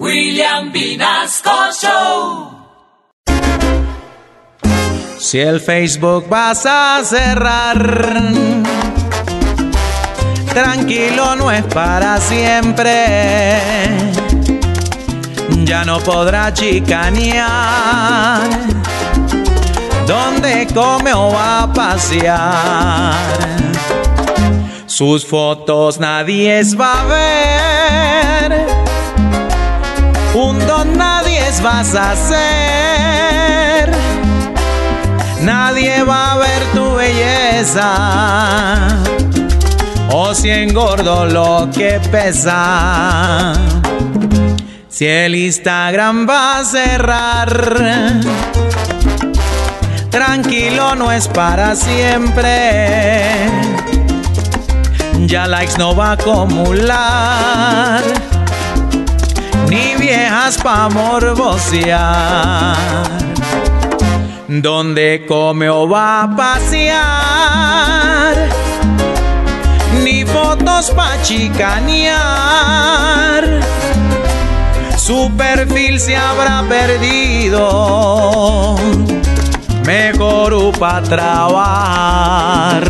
William Vinasco Show. Si el Facebook vas a cerrar, tranquilo no es para siempre. Ya no podrá chicanear donde come o va a pasear. Sus fotos nadie va a ver. Un don nadie vas a ser. Nadie va a ver tu belleza. O si engordo lo que pesa. Si el Instagram va a cerrar tranquilo no es para siempre. Ya likes no va a acumular, viejas pa' morbosear. Donde come o va a pasear, ni fotos pa' chicanear. Su perfil se habrá perdido mejor para trabajar.